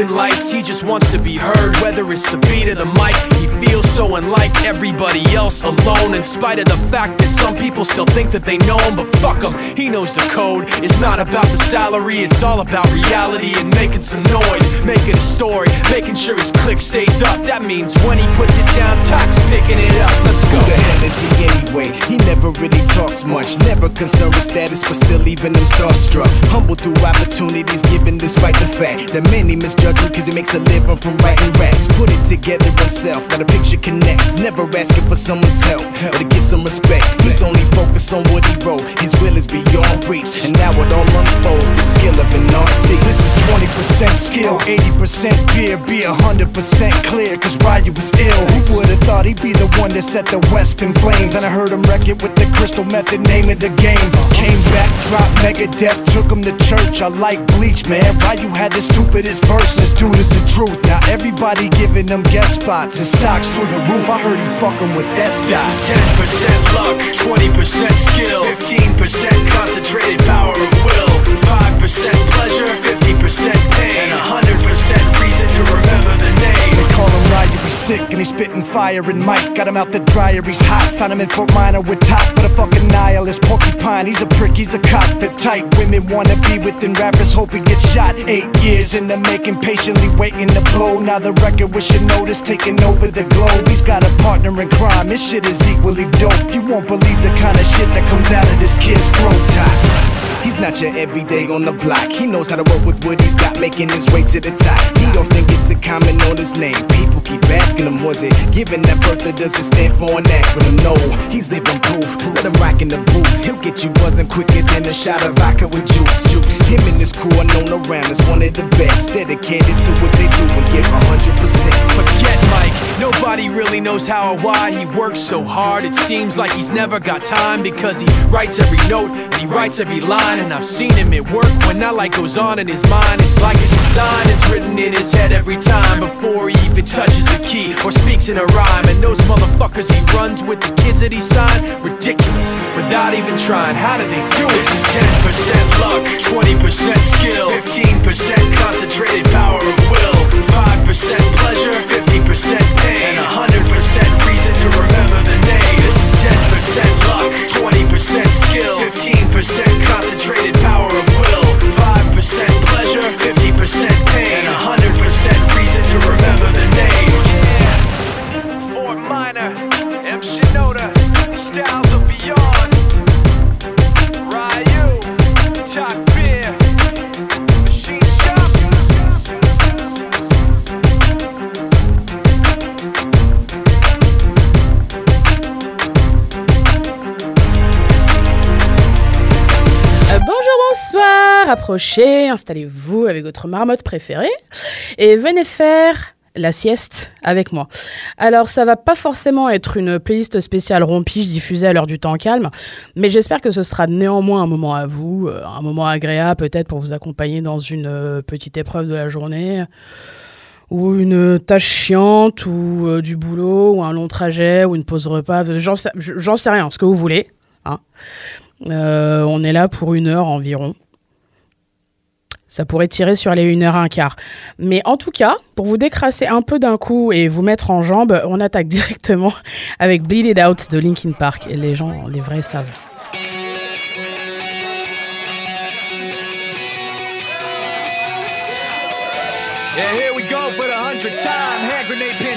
in lights, he just wants to be heard, whether it's the beat or the mic. He feels so unlike everybody else, alone, in spite of the fact that some people still think that they know him, but fuck him, he knows the code. It's not about the salary, it's all about reality and making some noise, making a story, making sure his click stays up. That means when he puts it down, Tox picking it up. Let's go. Who the hell is he anyway? He never really talks much, never concerned with status, but still leaving them starstruck. Humble through opportunities given despite the fact that many misjudge cause he makes a living from writing raps. Put it together himself, now the picture connects. Never asking for someone's help or to get some respect. He's only focused on what he wrote, his will is beyond reach. And now it all unfolds, the skill of an artist. This is 20% skill, 80% fear, be 100% clear, cause Ryu was ill. Who would've thought he'd be the one that set the West in flames? And I heard him wreck it with the crystal method, name of the game. Came back, dropped Megadeth, took him to church. I like Bleach, man. Ryu had the stupidest verse, this dude is the truth. Now everybody giving them guest spots and stocks through the roof. I heard he fucking with that This is 10% luck, 20% skill, 15% concentrated power of will, 5% pleasure, 50% pain, and 100% reason to remember the name. They call him Ryu, he's sick and he's spitting fire and Mike got him out the dryer, he's hot. Found him in Fort Minor with top, but a fucking nihilist porcupine. He's a prick, he's a cock. The type women wanna be within rappers, hope he gets shot. Eight years in the making, patiently waiting to blow. Now the record with your notice taking over the globe. He's got a partner in crime, his shit is equally dope. You won't believe the kind of shit that comes out of this kid's throat. Top. He's not your everyday on the block. He knows how to work with what he's got, making his way to the top. He often gets a comment on his name. People keep asking him, was it given that birth does it stand for an acronym? No, he's living proof. Let him rock in the booth. He'll get you buzzing quicker than a shot of vodka with juice. Juice. Him and his crew are known around as one of the best. Dedicated to what they do and give 100%. Forget Mike, nobody really knows how or why he works so hard. It seems like he's never got time because he writes every note and he writes every line. And I've seen him at work when that light goes on in his mind. It's like a design is written in his head every time before he even touches a key or speaks in a rhyme. And those motherfuckers he runs with the kids that he signed, ridiculous without even trying. How do they do it? This is 10% luck, 20% skill, 15% concentrated power of will, 5% pleasure, 50% pain, and 100% reason to 20% skill, 15% concentrated power of will, 5% pleasure, 50% pain, and 100% reason to remember the name. Fort Minor, approchez, installez-vous avec votre marmotte préférée et venez faire la sieste avec moi. Alors ça va pas forcément être une playlist spéciale rompige diffusée à l'heure du temps calme, mais j'espère que ce sera néanmoins un moment à vous, euh, un moment agréable peut-être pour vous accompagner dans une euh, petite épreuve de la journée ou une tâche chiante ou euh, du boulot ou un long trajet ou une pause repas, j'en sais, rien, ce que vous voulez. hein. On est là pour une heure environ. Ça pourrait tirer sur les 1h15. Mais en tout cas, pour vous décrasser un peu d'un coup et vous mettre en jambe, on attaque directement avec Bleed It Out de Linkin Park. Et les gens, les vrais savent.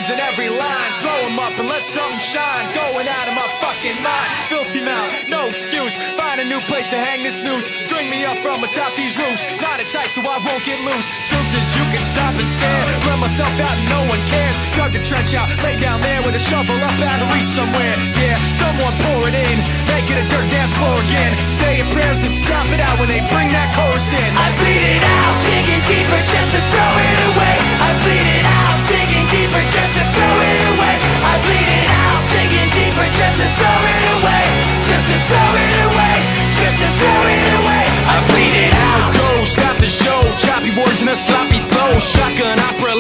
in every line. Throw them up and let something shine. Going out of my fucking mind. Filthy mouth, no excuse. Find a new place to hang this noose. String me up from atop these roofs. Not a tight so I won't get loose. Truth is, you can stop and stare. Run myself out and no one cares. Dug the trench out, lay down there with a shovel up out of reach somewhere. Yeah, someone pour it in. Make it a dirt dance floor again. Say your prayers and stop it out when they bring that chorus in. I bleed it out, digging deeper just to throw it away. I bleed it out, digging deeper just to throw it away. I bleed it out, digging deeper just to throw it away. Just to throw it away, just to throw it away. I bleed it out. Go, stop the show, choppy words and a sloppy blow Shotgun opera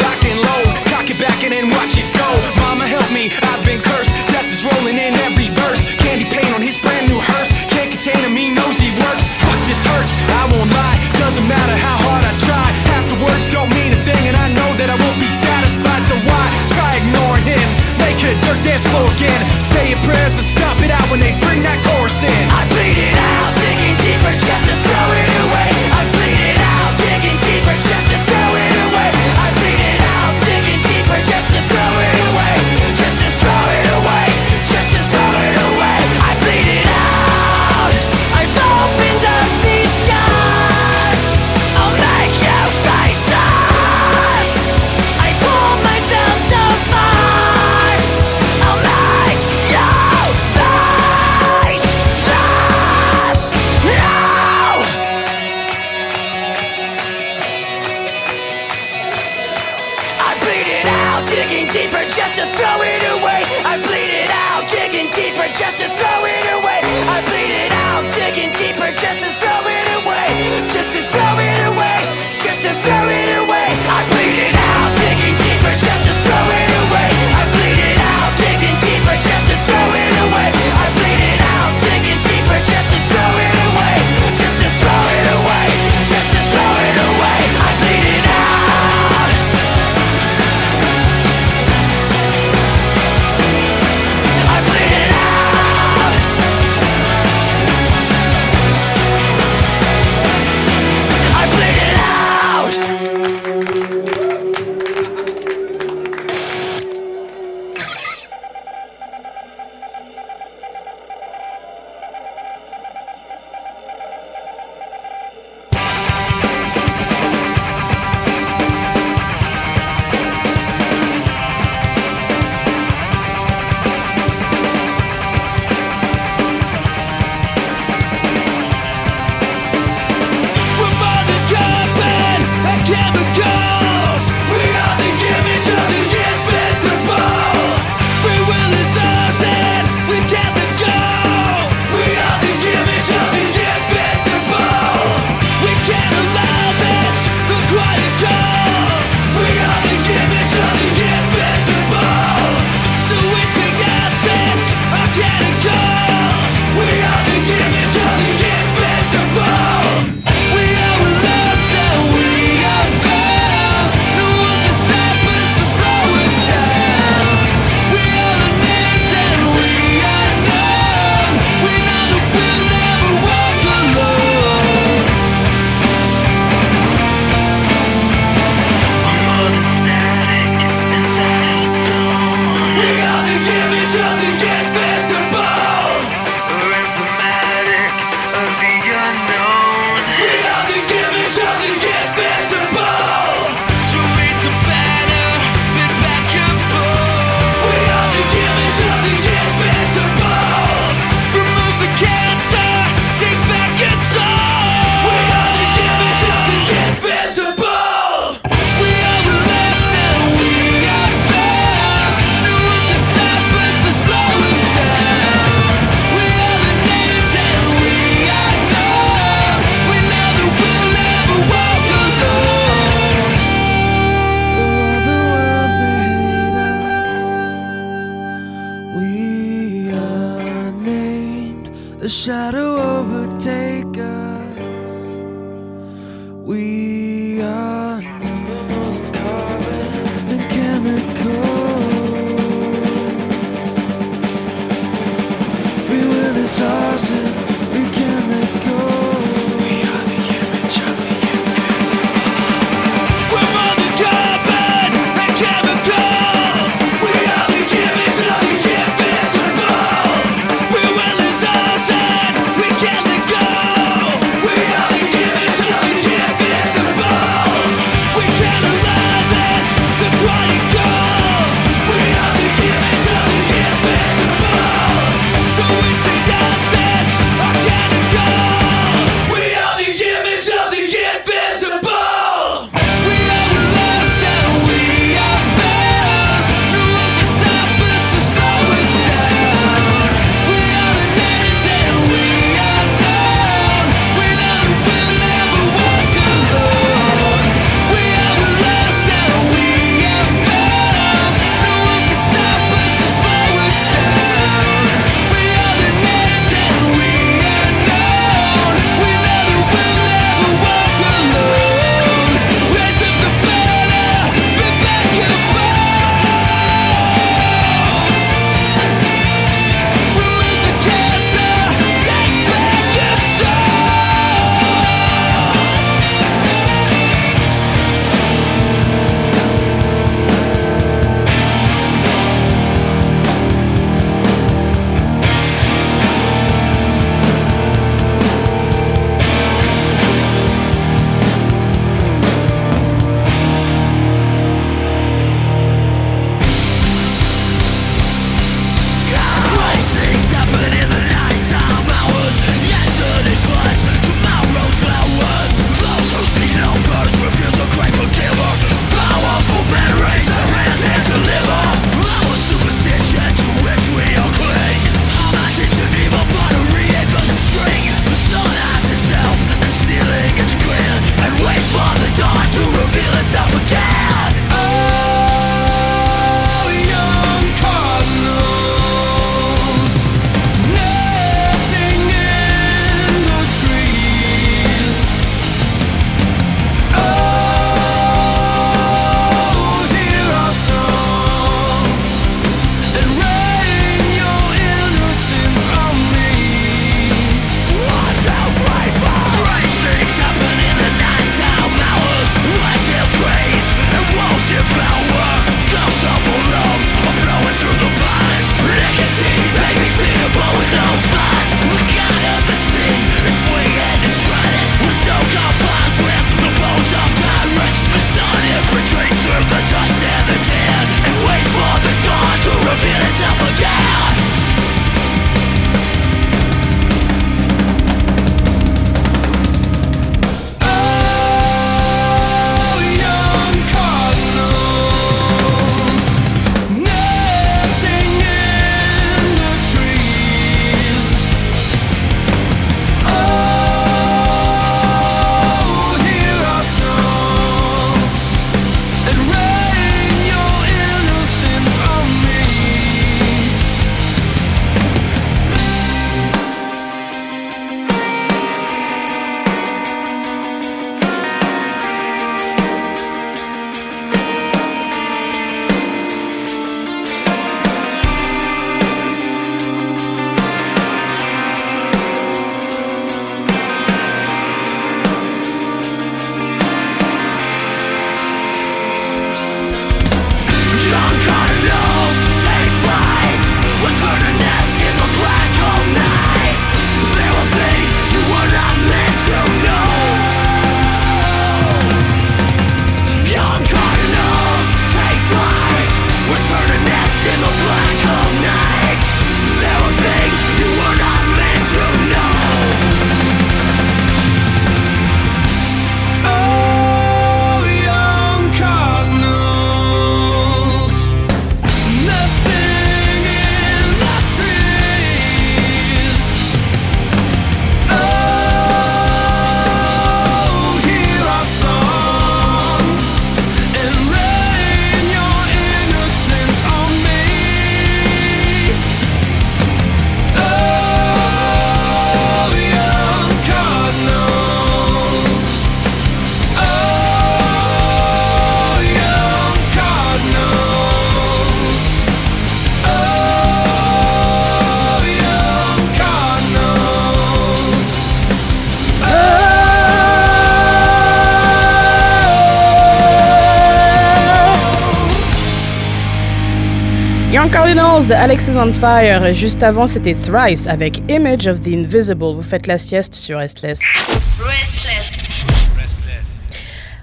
de Alexis on Fire. Juste avant, c'était Thrice avec Image of the Invisible. Vous faites la sieste sur Restless.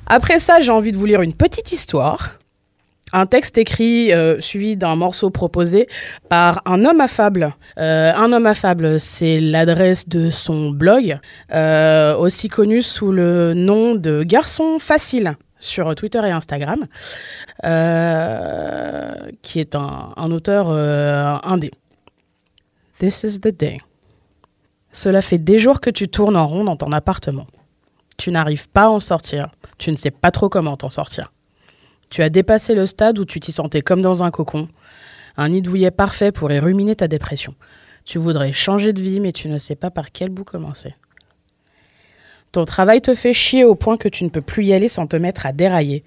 Après ça, j'ai envie de vous lire une petite histoire. Un texte écrit euh, suivi d'un morceau proposé par un homme affable. Euh, un homme affable, c'est l'adresse de son blog, euh, aussi connu sous le nom de Garçon Facile sur Twitter et Instagram, euh, qui est un, auteur euh, indé. This is the day. Cela fait des jours que tu tournes en rond dans ton appartement. Tu n'arrives pas à en sortir. Tu ne sais pas trop comment t'en sortir. Tu as dépassé le stade où tu t'y sentais comme dans un cocon, un nid douillet parfait pour y ruminer ta dépression. Tu voudrais changer de vie, mais tu ne sais pas par quel bout commencer. Ton travail te fait chier au point que tu ne peux plus y aller sans te mettre à dérailler.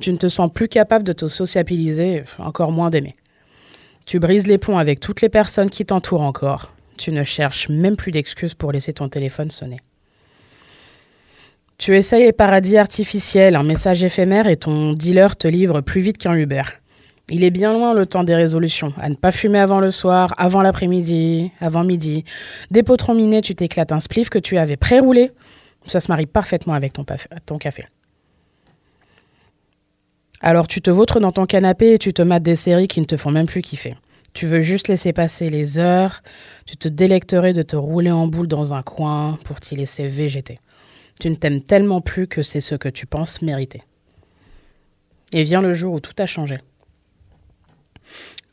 Tu ne te sens plus capable de te sociabiliser, encore moins d'aimer. Tu brises les ponts avec toutes les personnes qui t'entourent encore. Tu ne cherches même plus d'excuses pour laisser ton téléphone sonner. Tu essayes les paradis artificiels, un message éphémère et ton dealer te livre plus vite qu'un Uber. Il est bien loin le temps des résolutions. À ne pas fumer avant le soir, avant l'après-midi, avant midi. Des pots trop minés, tu t'éclates un spliff que tu avais pré-roulé. Ça se marie parfaitement avec ton, café. Alors tu te vautres dans ton canapé et tu te mates des séries qui ne te font même plus kiffer. Tu veux juste laisser passer les heures, tu te délecterais de te rouler en boule dans un coin pour t'y laisser végéter. Tu ne t'aimes tellement plus que c'est ce que tu penses mériter. Et vient le jour où tout a changé.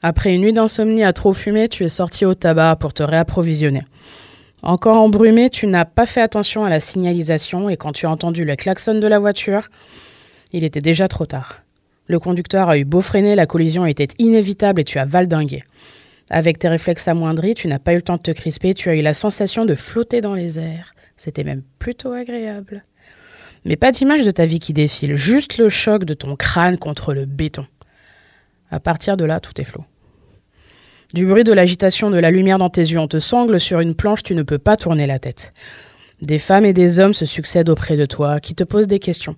Après une nuit d'insomnie à trop fumer, tu es sorti au tabac pour te réapprovisionner. Encore embrumé, tu n'as pas fait attention à la signalisation et quand tu as entendu le klaxon de la voiture, il était déjà trop tard. Le conducteur a eu beau freiner, la collision était inévitable et tu as valdingué. Avec tes réflexes amoindris, tu n'as pas eu le temps de te crisper, tu as eu la sensation de flotter dans les airs. C'était même plutôt agréable. Mais pas d'image de ta vie qui défile, juste le choc de ton crâne contre le béton. À partir de là, tout est flot. Du bruit de l'agitation de la lumière dans tes yeux, on te sangle sur une planche, tu ne peux pas tourner la tête. Des femmes et des hommes se succèdent auprès de toi, qui te posent des questions.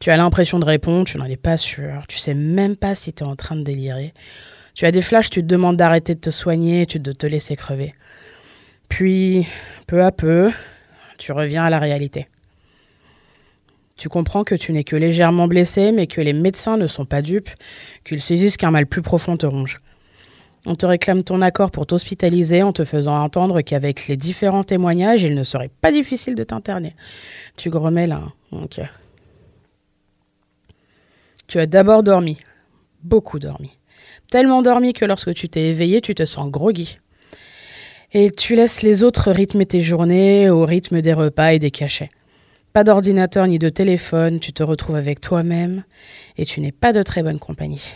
Tu as l'impression de répondre, tu n'en es pas sûr, tu sais même pas si tu es en train de délirer. Tu as des flashs, tu te demandes d'arrêter de te soigner, tu de te laisser crever. Puis, peu à peu, tu reviens à la réalité. Tu comprends que tu n'es que légèrement blessé, mais que les médecins ne sont pas dupes, qu'ils saisissent qu'un mal plus profond te ronge. On te réclame ton accord pour t'hospitaliser en te faisant entendre qu'avec les différents témoignages, il ne serait pas difficile de t'interner. Tu grommelles un OK. Tu as d'abord dormi, beaucoup dormi. Tellement dormi que lorsque tu t'es éveillé, tu te sens groggy. Et tu laisses les autres rythmer tes journées au rythme des repas et des cachets. Pas d'ordinateur ni de téléphone, tu te retrouves avec toi-même et tu n'es pas de très bonne compagnie.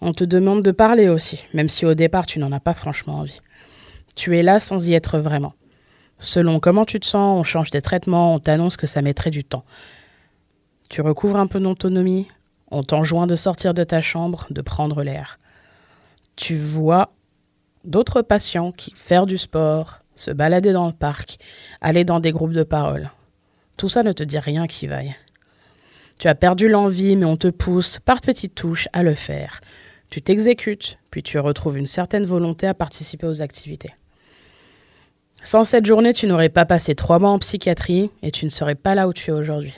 On te demande de parler aussi, même si au départ tu n'en as pas franchement envie. Tu es là sans y être vraiment. Selon comment tu te sens, on change des traitements, on t'annonce que ça mettrait du temps. Tu recouvres un peu d'autonomie, on t'enjoint de sortir de ta chambre, de prendre l'air. Tu vois d'autres patients qui faire du sport, se balader dans le parc, aller dans des groupes de parole. Tout ça ne te dit rien qui vaille. Tu as perdu l'envie, mais on te pousse par petites touches à le faire. Tu t'exécutes, puis tu retrouves une certaine volonté à participer aux activités. Sans cette journée, tu n'aurais pas passé trois mois en psychiatrie et tu ne serais pas là où tu es aujourd'hui.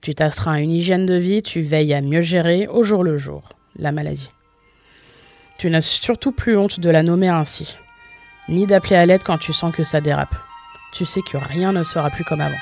Tu t'astreins à une hygiène de vie, tu veilles à mieux gérer au jour le jour la maladie. Tu n'as surtout plus honte de la nommer ainsi, ni d'appeler à l'aide quand tu sens que ça dérape. Tu sais que rien ne sera plus comme avant.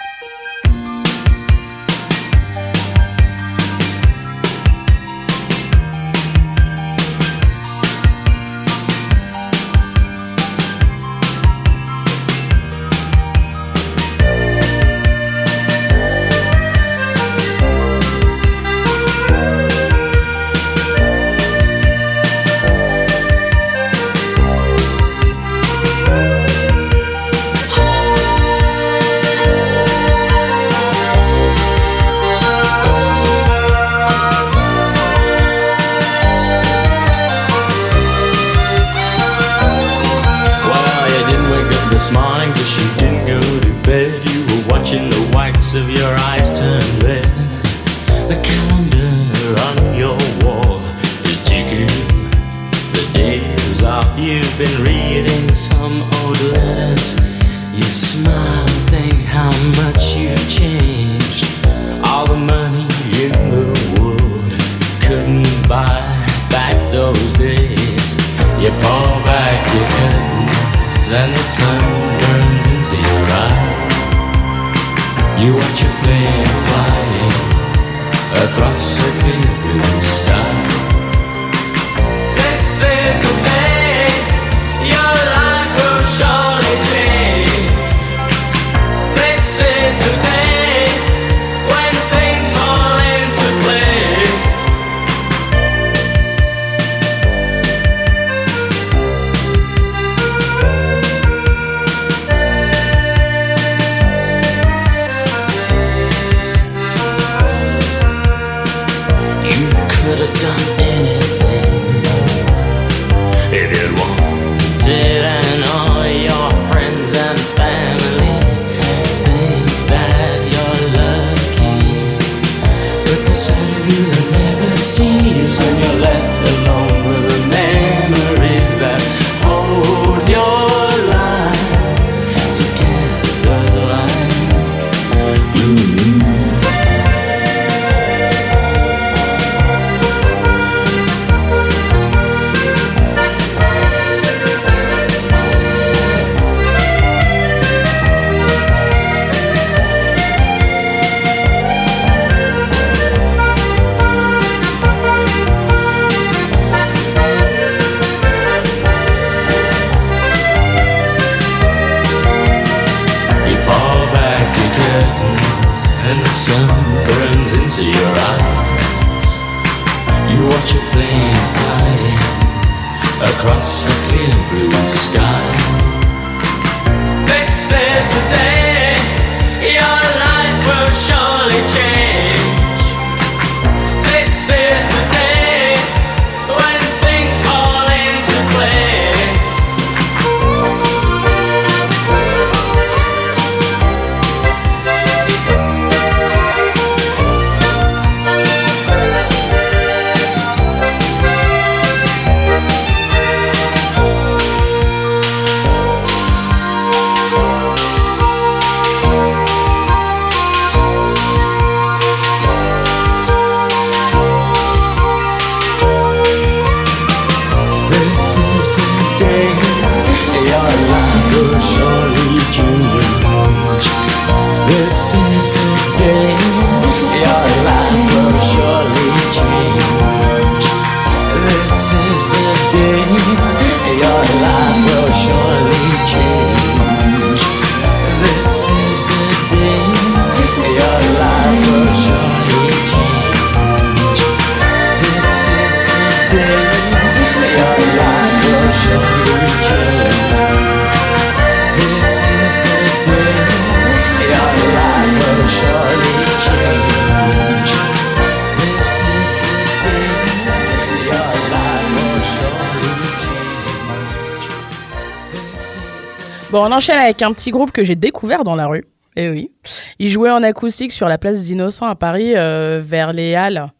On enchaîne avec un petit groupe que j'ai découvert dans la rue. Eh oui. Il jouait en acoustique sur la place des Innocents à Paris, euh, vers les Halles.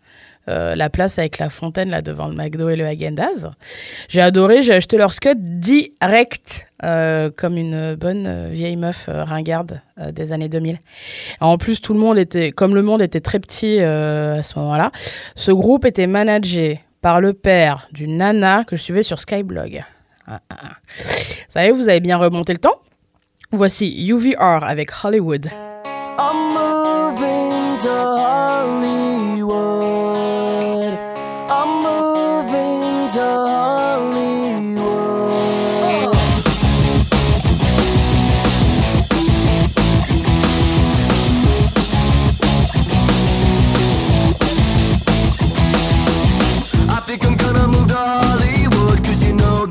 Euh, la place avec la fontaine là devant le McDo et le Häagen-Dazs. J'ai adoré, j'ai acheté leur scud direct euh, comme une bonne vieille meuf ringarde des années 2000. En plus, tout le monde était, comme le monde était très petit à ce moment-là, ce groupe était managé par le père d'une nana que je suivais sur Skyblog. Ah, ah. Ça y vous avez bien remonté le temps Voici UVR avec Hollywood.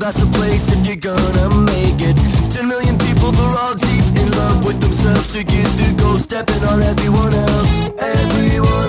That's the place if you're gonna make it. Ten million people, they're all deep in love with themselves to get through, go stepping on everyone else. Everyone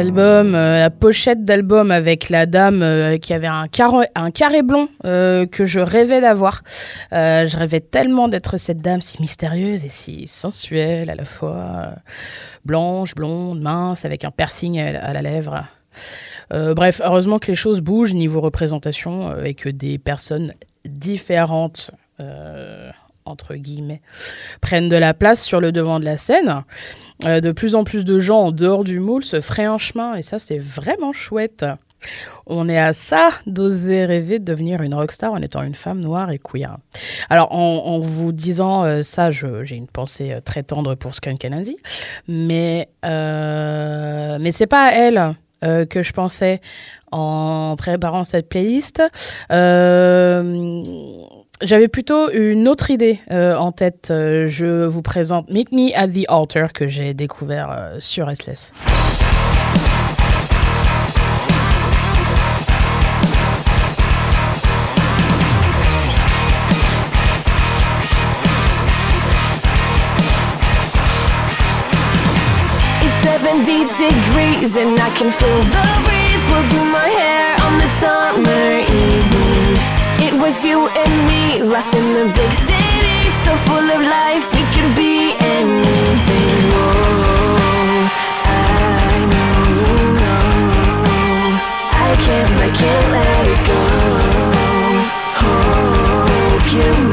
album, euh, la pochette d'album avec la dame euh, qui avait un, carré, un carré blond euh, que je rêvais d'avoir. Je rêvais tellement d'être cette dame si mystérieuse et si sensuelle à la fois. blanche, blonde, mince, avec un piercing à, à la lèvre. Bref, heureusement que les choses bougent niveau représentation et que des personnes différentes, entre guillemets, prennent de la place sur le devant de la scène. Euh, de plus en plus de gens en dehors du moule se feraient un chemin et ça c'est vraiment chouette. On est à ça d'oser rêver de devenir une rockstar en étant une femme noire et queer. Alors en, vous disant euh, ça, j'ai une pensée euh, très tendre pour Skunk Anansi, mais mais c'est pas à elle que je pensais en préparant cette playlist. J'avais plutôt une autre idée euh, en tête. Euh, je vous présente Meet Me at the Altar que j'ai découvert euh, sur Restless. It's 70 degrees and I can feel the breeze will do my hair on this summer was you and me, lost in the big city, so full of life we could be anything. Whoa, I know you know I can't, I can't let it go. Hope you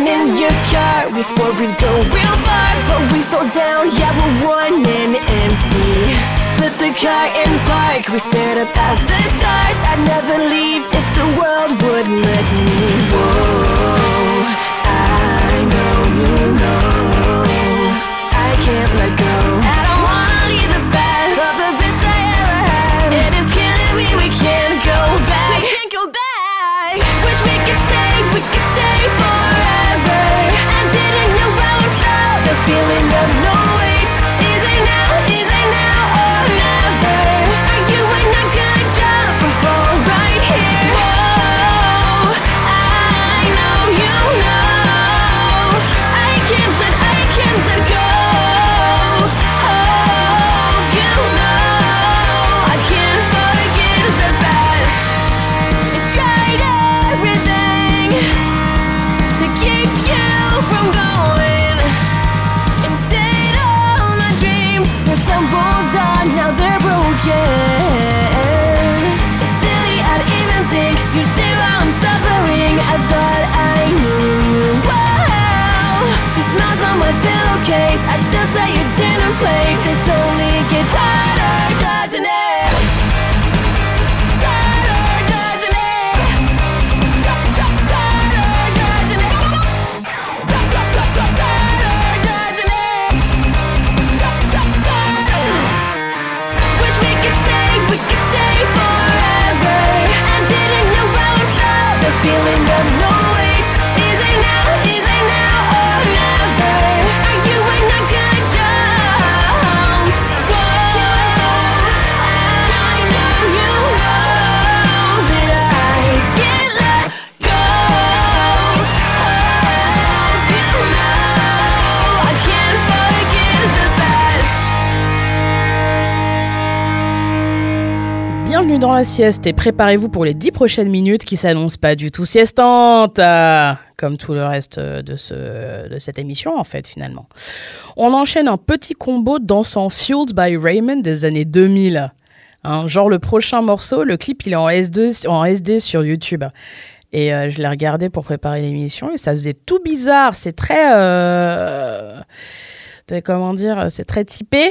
Driving in your car, we swore we'd go real far, but we slow down, yeah, we're running empty. Put the car in park, we stared up at the stars. I'd never leave if the world would let me. Whoa, I know you know I can't let go. Dans la sieste et préparez-vous pour les 10 prochaines minutes qui s'annoncent pas du tout siestantes, euh, comme tout le reste de, ce, de cette émission en fait finalement. On enchaîne un petit combo dansant Fueled by Raymond des années 2000. Hein, genre le prochain morceau, le clip il est en, S2, en SD sur YouTube. Et euh, je l'ai regardé pour préparer l'émission et ça faisait tout bizarre. C'est très... euh, comment dire C'est très typé,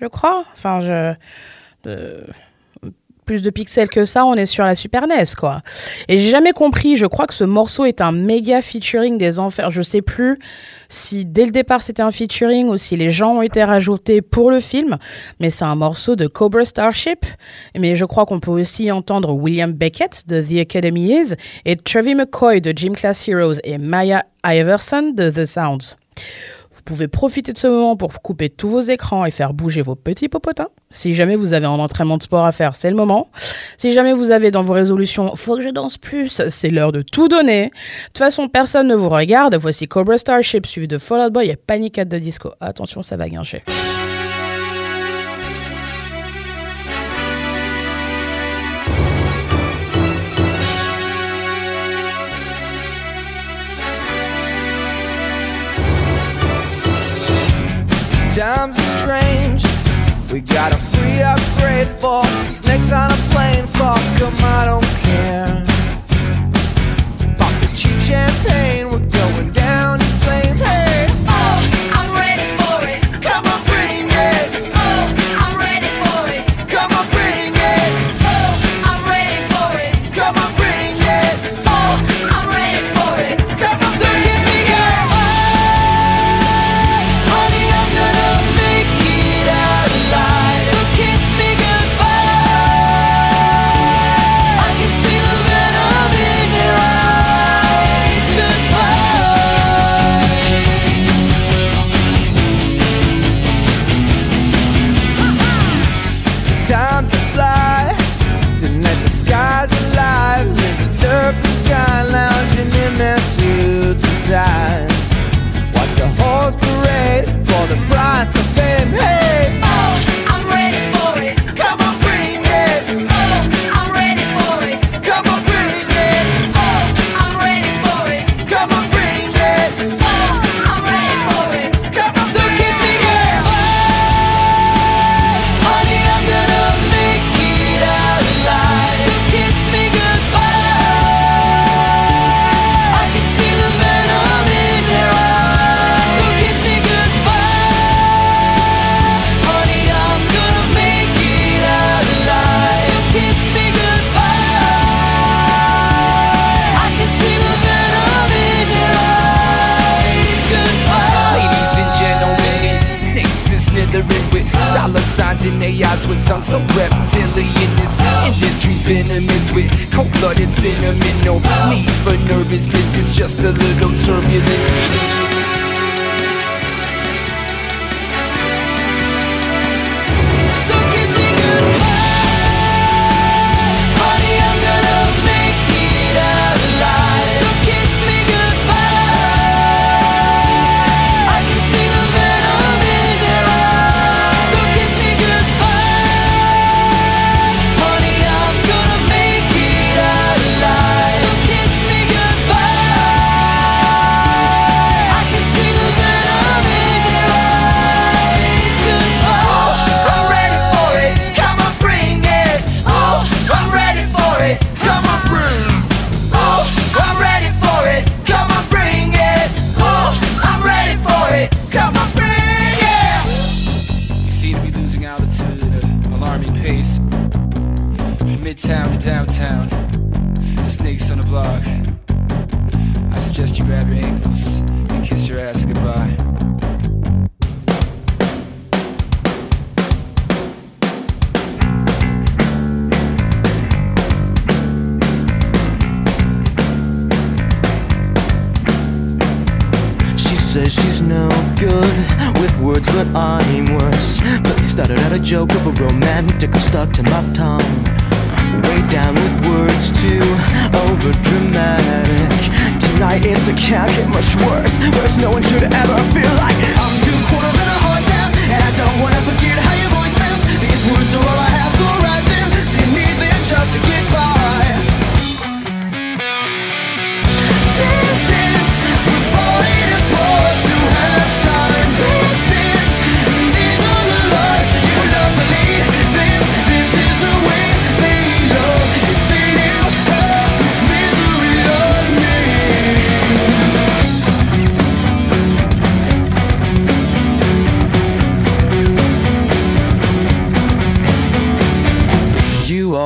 je crois. Enfin, je... plus de pixels que ça, on est sur la Super NES, quoi. Et j'ai jamais compris, je crois que ce morceau est un méga featuring des enfers. Je sais plus si dès le départ c'était un featuring ou si les gens ont été rajoutés pour le film, mais c'est un morceau de Cobra Starship. Mais je crois qu'on peut aussi entendre William Beckett de The Academy Is et Trevi McCoy de Gym Class Heroes et Maya Iverson de The Sounds. Vous pouvez profiter de ce moment pour couper tous vos écrans et faire bouger vos petits popotins. Si jamais vous avez un entraînement de sport à faire, c'est le moment. Si jamais vous avez dans vos résolutions, faut que je danse plus, c'est l'heure de tout donner. De toute façon, personne ne vous regarde. Voici Cobra Starship suivi de Fall Out Boy et Panic at the Disco. Attention, ça va guincher. We got a free upgrade for snakes on a plane. Fuck Fuck 'em, I don't care. Pop the cheap champagne. We're going down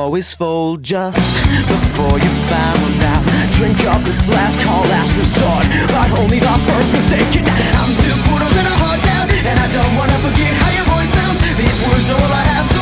always fold just before you found out. Drink up, it's last call, last resort, but only the first mistake. I'm two quarters and a heart down, and I don't wanna forget how your voice sounds. These words are all I have. So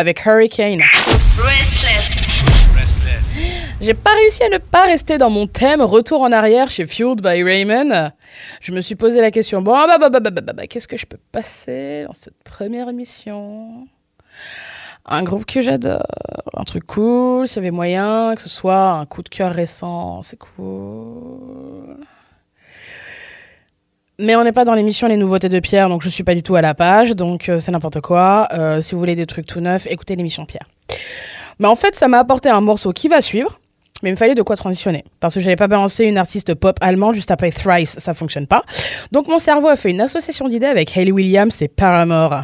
avec Hurricane. Restless. J'ai pas réussi à ne pas rester dans mon thème retour en arrière chez Fueled by Raymond. Je me suis posé la question bon, bah, bah, bah, bah, bah, bah, bah, qu'est-ce que je peux passer dans cette première émission? Un groupe que j'adore, un truc cool, s'il y avait moyen, que ce soit un coup de cœur récent, c'est cool. Mais on n'est pas dans l'émission Les Nouveautés de Pierre, donc je suis pas du tout à la page, donc euh, c'est n'importe quoi. Euh, si vous voulez des trucs tout neufs, écoutez l'émission Pierre. Mais en fait, ça m'a apporté un morceau qui va suivre, mais il me fallait de quoi transitionner. Parce que j'avais pas balancé une artiste pop allemande juste après Thrice, ça fonctionne pas. Donc mon cerveau a fait une association d'idées avec Hayley Williams et Paramore.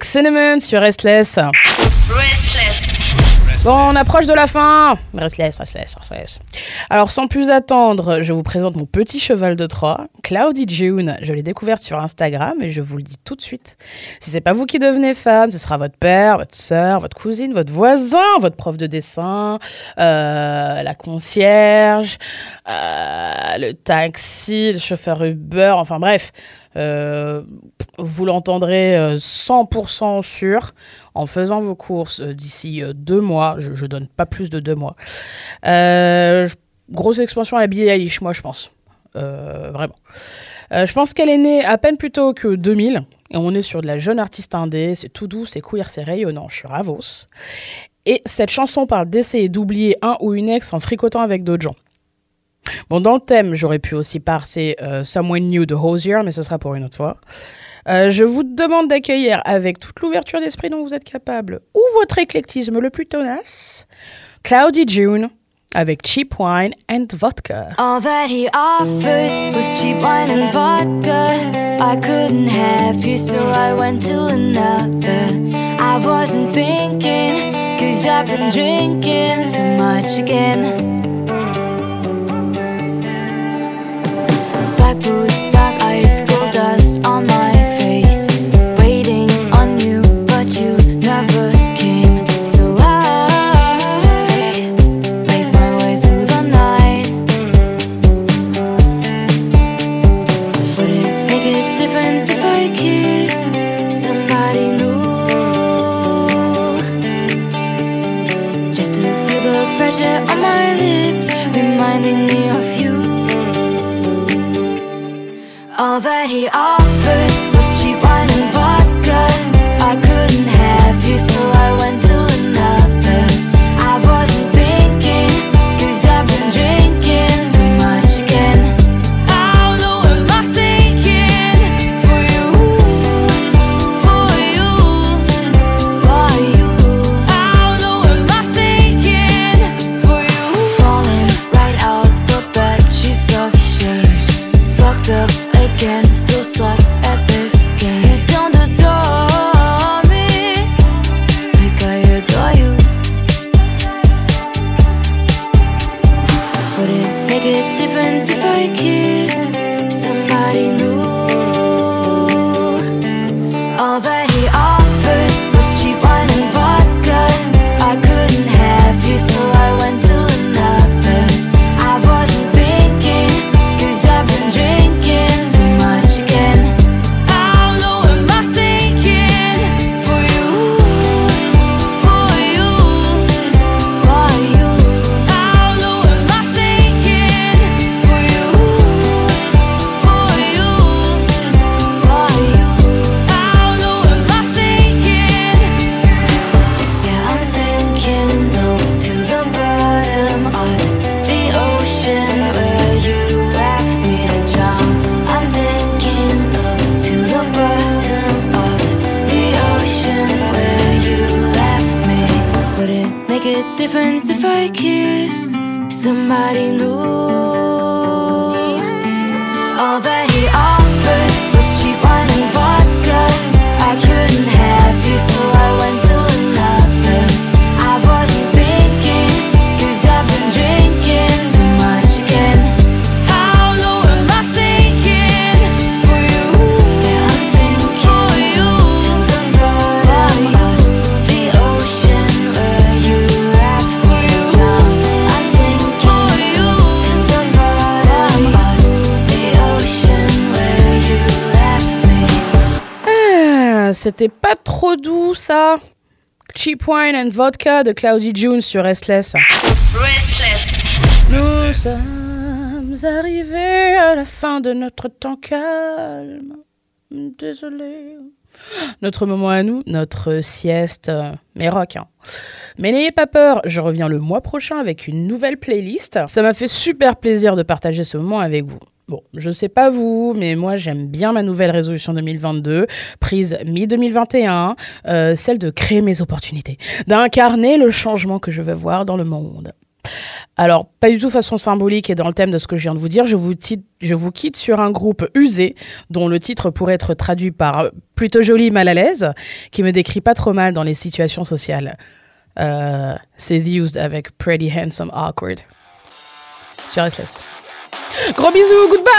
Avec Cinnamon sur Restless. Bon, on approche de la fin. Restless, restless, restless. Alors, sans plus attendre, je vous présente mon petit cheval de Troie, Cloudy June. Je l'ai découverte sur Instagram et je vous le dis tout de suite. Si c'est pas vous qui devenez fan, ce sera votre père, votre sœur, votre cousine, votre voisin, votre prof de dessin, euh, la concierge, euh, le taxi, le chauffeur Uber, enfin bref. Euh, vous l'entendrez euh, 100% sûr en faisant vos courses euh, d'ici euh, deux mois. Je, donne pas plus de deux mois. Euh, grosse expansion à la Billie moi, je pense. Euh, vraiment. Euh, je pense qu'elle est née à peine plus tôt que 2000. Et on est sur de la jeune artiste indé. C'est tout doux, c'est queer, c'est rayonnant. Je suis Ravos. Et cette chanson parle d'essayer d'oublier un ou une ex en fricotant avec d'autres gens. Bon, dans le thème, j'aurais pu aussi passer euh, Someone New de Hosier, mais ce sera pour une autre fois. Euh, je vous demande d'accueillir avec toute l'ouverture d'esprit dont vous êtes capable, ou votre éclectisme le plus tenace, Cloudy June avec Cheap Wine and Vodka. All that he offered was cheap wine and vodka. I couldn't have you, so I went to another. I wasn't thinking, cause I've been drinking too much again. Who's difference if I kiss somebody new? All that C'était pas trop doux ça. Cheap Wine and Vodka de Cloudy June sur Restless. Restless. Nous sommes arrivés à la fin de notre temps calme. Désolé. Notre moment à nous, notre sieste, euh, mais rock. hein. Mais n'ayez pas peur, je reviens le mois prochain avec une nouvelle playlist. Ça m'a fait super plaisir de partager ce moment avec vous. Bon, je sais pas vous, mais moi j'aime bien ma nouvelle résolution 2022, prise mi-2021, euh, celle de créer mes opportunités, d'incarner le changement que je veux voir dans le monde. Alors, pas du tout façon symbolique et dans le thème de ce que je viens de vous dire, je vous, quitte sur un groupe usé, dont le titre pourrait être traduit par plutôt joli mal à l'aise, qui me décrit pas trop mal dans les situations sociales. Euh, C'est The Used avec Pretty Handsome Awkward. Sur SLS. Gros bisous, goodbye